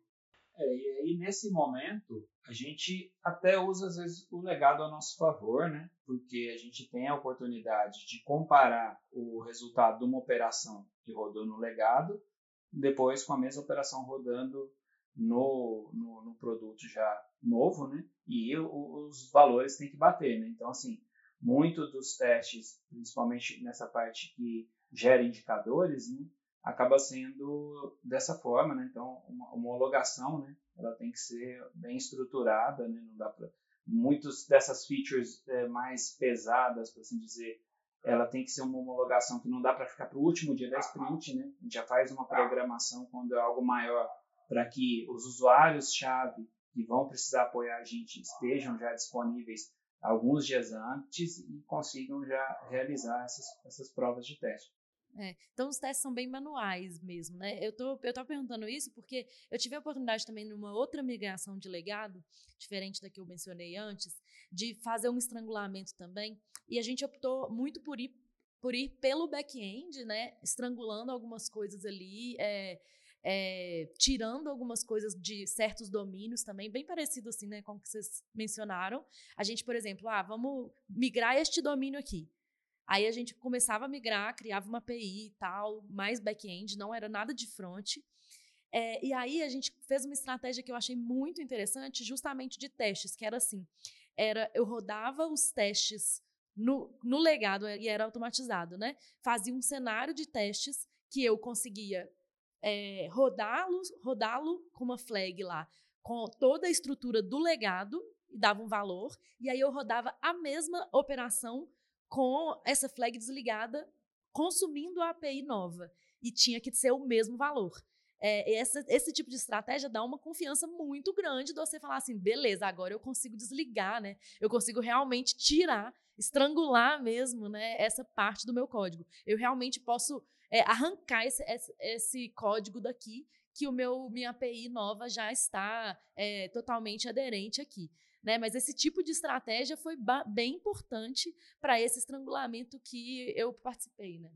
É, e aí, nesse momento, a gente até usa, às vezes, o legado a nosso favor, né? Porque a gente tem a oportunidade de comparar o resultado de uma operação que rodou no legado, depois com a mesma operação rodando no, no, no produto já novo, né? E os valores têm que bater, né? Então, assim, muito dos testes, principalmente nessa parte que gera indicadores, né? Acaba sendo dessa forma, né? Então, uma homologação, né? Ela tem que ser bem estruturada, né? Não dá para muitos dessas features é, mais pesadas, por assim dizer, ela tem que ser uma homologação que não dá para ficar para o último dia da sprint, né? A gente já faz uma programação quando é algo maior para que os usuários-chave que vão precisar apoiar a gente estejam já disponíveis alguns dias antes e consigam já realizar essas, essas provas de teste. É, então os testes são bem manuais mesmo, né? Eu tô, eu tô perguntando isso porque eu tive a oportunidade também numa outra migração de legado, diferente da que eu mencionei antes, de fazer um estrangulamento também. E a gente optou muito por ir, por ir pelo back-end, né? Estrangulando algumas coisas ali, é, é, tirando algumas coisas de certos domínios também, bem parecido assim, né? Com o que vocês mencionaram. A gente, por exemplo, ah, vamos migrar este domínio aqui. Aí a gente começava a migrar, criava uma API e tal, mais back-end, não era nada de front. É, e aí a gente fez uma estratégia que eu achei muito interessante, justamente de testes, que era assim: era eu rodava os testes no, no legado e era automatizado, né? Fazia um cenário de testes que eu conseguia é, rodá-lo rodá com uma flag lá, com toda a estrutura do legado e dava um valor, e aí eu rodava a mesma operação com essa flag desligada, consumindo a API nova. E tinha que ser o mesmo valor. É, essa, esse tipo de estratégia dá uma confiança muito grande de você falar assim, beleza, agora eu consigo desligar, né? Eu consigo realmente tirar, estrangular mesmo, né? Essa parte do meu código. Eu realmente posso é, arrancar esse, esse, esse, código daqui que o meu minha API nova já está é, totalmente aderente aqui. Né? Mas esse tipo de estratégia foi bem importante para esse estrangulamento que eu participei. Né?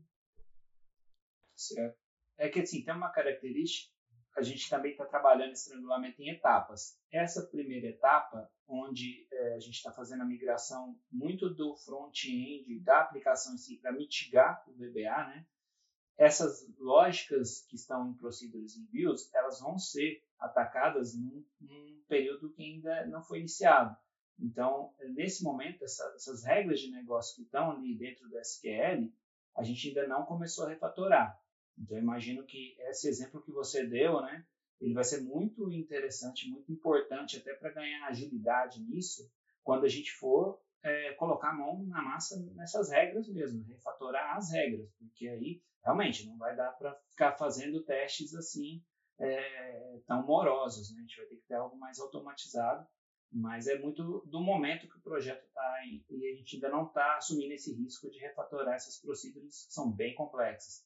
Certo. É que assim, tem uma característica, a gente também está trabalhando estrangulamento em etapas. Essa primeira etapa, onde é, a gente está fazendo a migração muito do front-end da aplicação em si para mitigar o VBA, né? Essas lógicas que estão em procedures em views, elas vão ser atacadas num, num, período que ainda não foi iniciado. Então, nesse momento, essa, essas regras de negócio que estão ali dentro do SQL, a gente ainda não começou a refatorar. Então, imagino que esse exemplo que você deu, né, ele vai ser muito interessante, muito importante até para ganhar agilidade nisso, quando a gente for é, colocar a mão na massa nessas regras mesmo, refatorar as regras, porque aí realmente não vai dar para ficar fazendo testes assim é, tão morosos, né? A gente vai ter que ter algo mais automatizado, mas é muito do momento que o projeto está e a gente ainda não está assumindo esse risco de refatorar essas procedures que são bem complexas.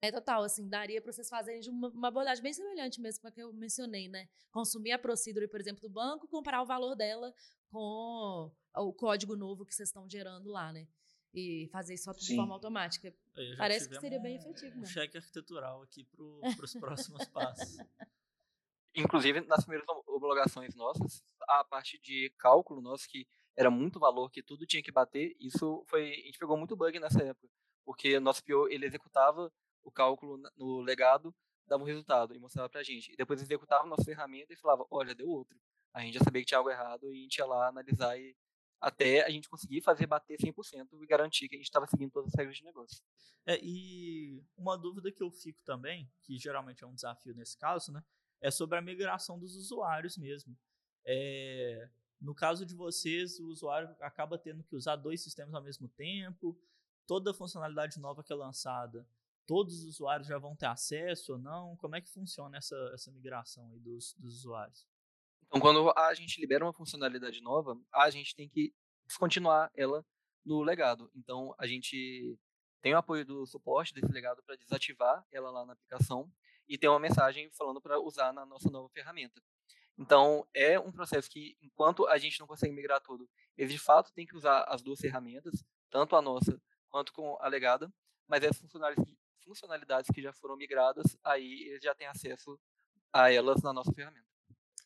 É total, assim, daria para vocês fazerem de uma, abordagem bem semelhante mesmo com a que eu mencionei, né? Consumir a procedure, por exemplo, do banco, comparar o valor dela com o código novo que vocês estão gerando lá, né? E fazer isso de forma automática. Parece que seria bem efetivo. Um né? cheque arquitetural aqui para os próximos passos. Inclusive, nas primeiras homologações nossas, a parte de cálculo nosso, que era muito valor, que tudo tinha que bater, isso foi. A gente pegou muito bug nessa época. Porque nosso PO ele executava o cálculo no legado, dava um resultado e mostrava pra gente. E depois executava a nossa ferramenta e falava, olha, deu outro. A gente já sabia que tinha algo errado e a gente ia lá analisar e até a gente conseguir fazer bater 100% e garantir que a gente estava seguindo todas as regras de negócio. É, e uma dúvida que eu fico também, que geralmente é um desafio nesse caso, né, é sobre a migração dos usuários mesmo. É, no caso de vocês, o usuário acaba tendo que usar dois sistemas ao mesmo tempo, toda funcionalidade nova que é lançada todos os usuários já vão ter acesso ou não? Como é que funciona essa, essa migração aí dos, dos usuários? Então, quando a gente libera uma funcionalidade nova, a gente tem que descontinuar ela no legado. Então, a gente tem o apoio do suporte desse legado para desativar ela lá na aplicação e tem uma mensagem falando para usar na nossa nova ferramenta. Então, é um processo que, enquanto a gente não consegue migrar tudo, eles de fato têm que usar as duas ferramentas, tanto a nossa quanto com a legada, mas essas funcionalidades que já foram migradas, aí eles já têm acesso a elas na nossa ferramenta.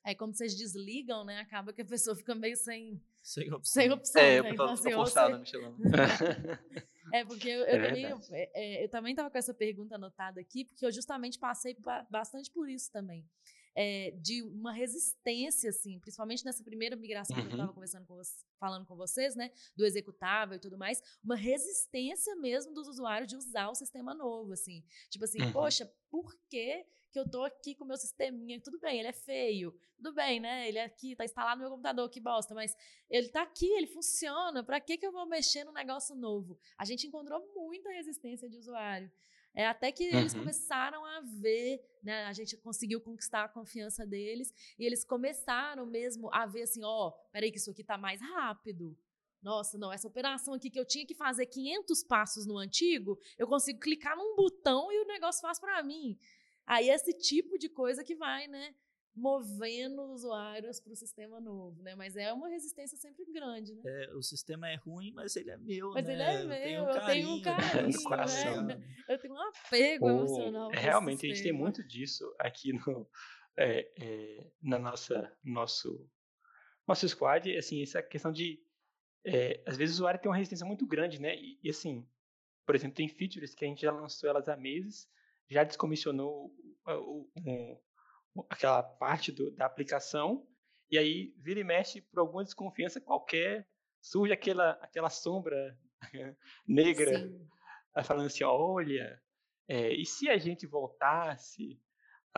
Aí, como vocês desligam, né, acaba que a pessoa fica meio sem, sem opção. Sem opção é, né? então, assim, forçado, você... é, porque eu, eu é também, eu, é, eu também estava com essa pergunta anotada aqui, porque eu justamente passei bastante por isso também é, de uma resistência, assim, principalmente nessa primeira migração uhum. que eu estava uhum. conversando com você, falando com vocês, né, do executável e tudo mais, uma resistência mesmo dos usuários de usar o sistema novo, assim, tipo assim, uhum. poxa, por que que eu tô aqui com o meu sisteminha, tudo bem, ele é feio, tudo bem, né? Ele é aqui, tá instalado no meu computador, que bosta, mas ele tá aqui, ele funciona, para que que eu vou mexer no negócio novo? A gente encontrou muita resistência de usuário. É, até que eles uhum. começaram a ver, né? A gente conseguiu conquistar a confiança deles e eles começaram mesmo a ver assim, ó, oh, peraí que isso aqui tá mais rápido. Nossa, não, essa operação aqui que eu tinha que fazer 500 passos no antigo, eu consigo clicar num botão e o negócio faz para mim. Aí esse tipo de coisa que vai, né, movendo usuários para o sistema novo, né? Mas é uma resistência sempre grande, né? É, o sistema é ruim, mas ele é meu, mas né? ele é meu, eu tenho um carinho, eu tenho um, carinho, né? eu tenho um apego o, emocional. Realmente a gente tem muito disso aqui no é, é, na nossa nosso nosso squad, assim essa questão de é, às vezes o usuário tem uma resistência muito grande, né? E, e assim, por exemplo, tem features que a gente já lançou elas há meses, já descomissionou o, o, aquela parte do, da aplicação, e aí vira e mexe por alguma desconfiança qualquer, surge aquela, aquela sombra negra Sim. falando assim, olha, é, e se a gente voltasse?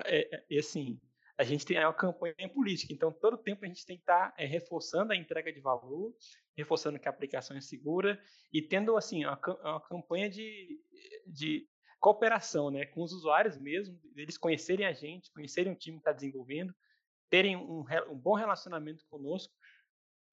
É, é, e assim, a gente tem uma campanha política, então todo tempo a gente tem que estar tá, é, reforçando a entrega de valor, reforçando que a aplicação é segura e tendo assim uma, uma campanha de, de cooperação, né, com os usuários mesmo, eles conhecerem a gente, conhecerem o time que está desenvolvendo, terem um, um, bom relacionamento conosco,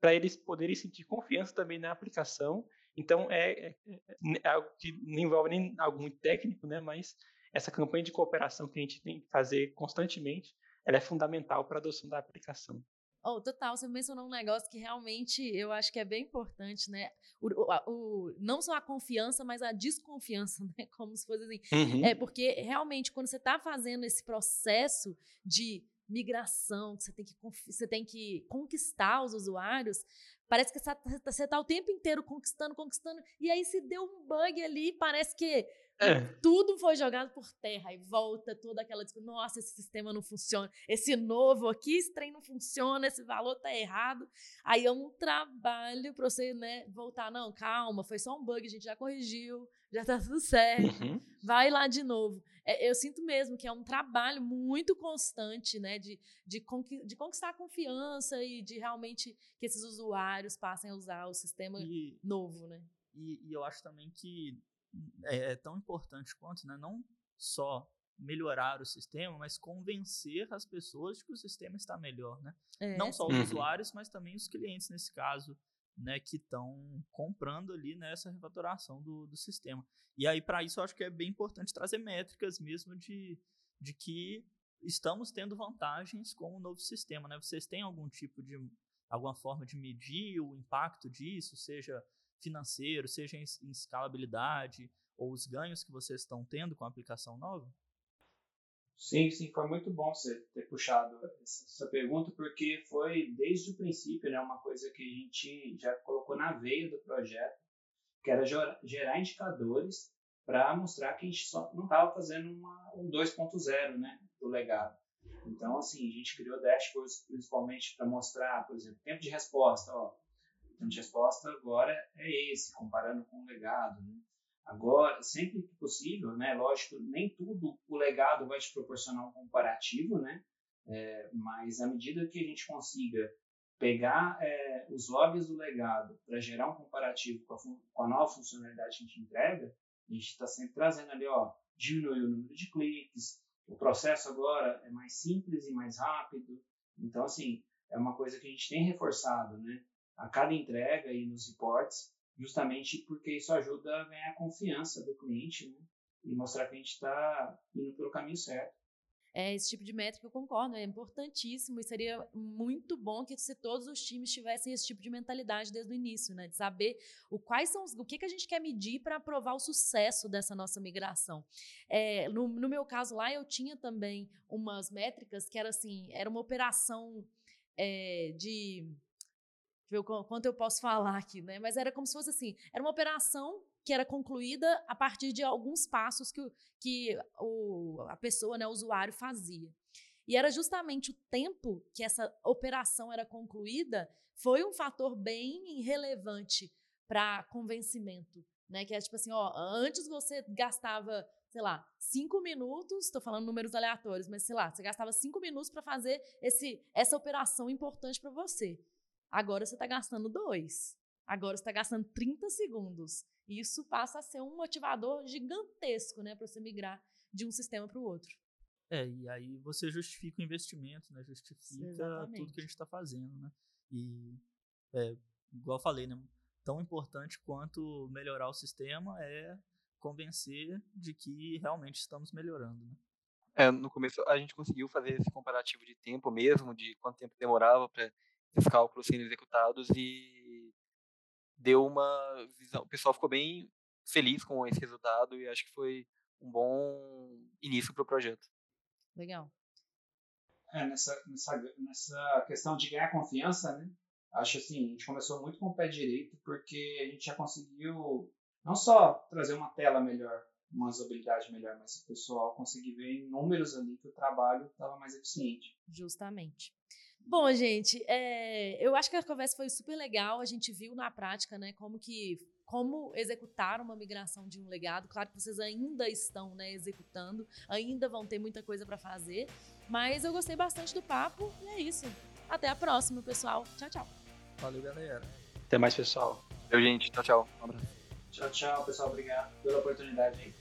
para eles poderem sentir confiança também na aplicação. Então, é, é, é, é, algo que não envolve nem algo muito técnico, né, mas essa campanha de cooperação que a gente tem que fazer constantemente, ela é fundamental para a adoção da aplicação. Oh, total, você mencionou um negócio que realmente eu acho que é bem importante, né? O, o, o não só a confiança, mas a desconfiança, né? Como se fosse assim. Uhum. É porque realmente, quando você está fazendo esse processo de migração, que você tem que, você tem que conquistar os usuários, parece que você está o tempo inteiro conquistando, conquistando, e aí se deu um bug ali, parece que é. Tudo foi jogado por terra e volta toda aquela discussão. Nossa, esse sistema não funciona. Esse novo aqui, esse trem não funciona, esse valor tá errado. Aí é um trabalho para você, né, voltar. Não, calma, foi só um bug, a gente já corrigiu, já tá tudo certo. Uhum. Vai lá de novo. é, eu sinto mesmo que é um trabalho muito constante, né, de, de, conqui, de conquistar a confiança e de realmente que esses usuários passem a usar o sistema E, novo, né? e, e eu acho também que é, é tão importante quanto, né? Não só melhorar o sistema, mas convencer as pessoas de que o sistema está melhor, né? É, Não só os Uhum. usuários, mas também os clientes nesse caso, né, que estão comprando ali nessa refatoração do, do sistema. E aí para isso eu acho que é bem importante trazer métricas mesmo de, de que estamos tendo vantagens com o novo sistema, né? Vocês têm algum tipo de alguma forma de medir o impacto disso, seja financeiro, seja em, em escalabilidade ou os ganhos que vocês estão tendo com a aplicação nova? Sim, sim, foi muito bom você ter puxado essa pergunta, porque foi desde o princípio, né, uma coisa que a gente já colocou na veia do projeto, que era gera- gerar indicadores para mostrar que a gente só não estava fazendo uma, um 2.0, né, do legado. Então, assim, a gente criou dashboards principalmente para mostrar, por exemplo, tempo de resposta, ó, o tempo de resposta agora é esse, comparando com o legado, né? Agora, sempre que possível, né? Lógico, nem tudo o legado vai te proporcionar um comparativo, né? É, mas à medida que a gente consiga pegar é, os logs do legado para gerar um comparativo com a, com a nova funcionalidade que a gente entrega, a gente está sempre trazendo ali, ó, diminuiu o número de cliques, o processo agora é mais simples e mais rápido. Então, assim, é uma coisa que a gente tem reforçado, né? A cada entrega e nos reports, justamente porque isso ajuda a ganhar a confiança do cliente, né? E mostrar que a gente está indo pelo caminho certo. É, esse tipo de métrica eu concordo, é importantíssimo e seria muito bom que se todos os times tivessem esse tipo de mentalidade desde o início, né? De saber o quais são os, o que, que a gente quer medir para provar o sucesso dessa nossa migração. É, no, no meu caso lá, eu tinha também umas métricas que era assim, era uma operação é, de ver o qu- quanto eu posso falar aqui, né? Mas era como se fosse assim, era uma operação que era concluída a partir de alguns passos que, que o, a pessoa, né, o usuário fazia. E era justamente o tempo que essa operação era concluída foi um fator bem relevante para convencimento, né? Que é tipo assim, ó, antes você gastava, sei lá, cinco minutos, estou falando números aleatórios, mas sei lá, você gastava cinco minutos para fazer esse, essa operação importante para você. Agora você está gastando dois. Agora você está gastando 30 segundos. E isso passa a ser um motivador gigantesco, né, para você migrar de um sistema para o outro. É, e aí você justifica o investimento, né? Justifica tudo Exatamente. que a gente está fazendo, né? E, é, igual eu falei, né? Tão importante quanto melhorar o sistema é convencer de que realmente estamos melhorando, né? É, no começo a gente conseguiu fazer esse comparativo de tempo mesmo, de quanto tempo demorava para esses cálculos serem executados e deu uma visão. O pessoal ficou bem feliz com esse resultado e acho que foi um bom início para o projeto. Legal. É, nessa, nessa, nessa questão de ganhar confiança, né? Acho assim, a gente começou muito com o pé direito, porque a gente já conseguiu não só trazer uma tela melhor, uma usabilidade melhor, mas o pessoal conseguir ver em números ali que o trabalho estava mais eficiente. Justamente. Bom, gente, é, eu acho que a conversa foi super legal. A gente viu na prática, né, como que como executar uma migração de um legado. Claro que vocês ainda estão, né, executando, ainda vão ter muita coisa para fazer, mas eu gostei bastante do papo e é isso. Até a próxima, pessoal. Tchau, tchau. Valeu, galera. Até mais, pessoal. Eu, gente, tchau, tchau. Um abraço. Tchau, tchau, pessoal. Obrigado pela oportunidade.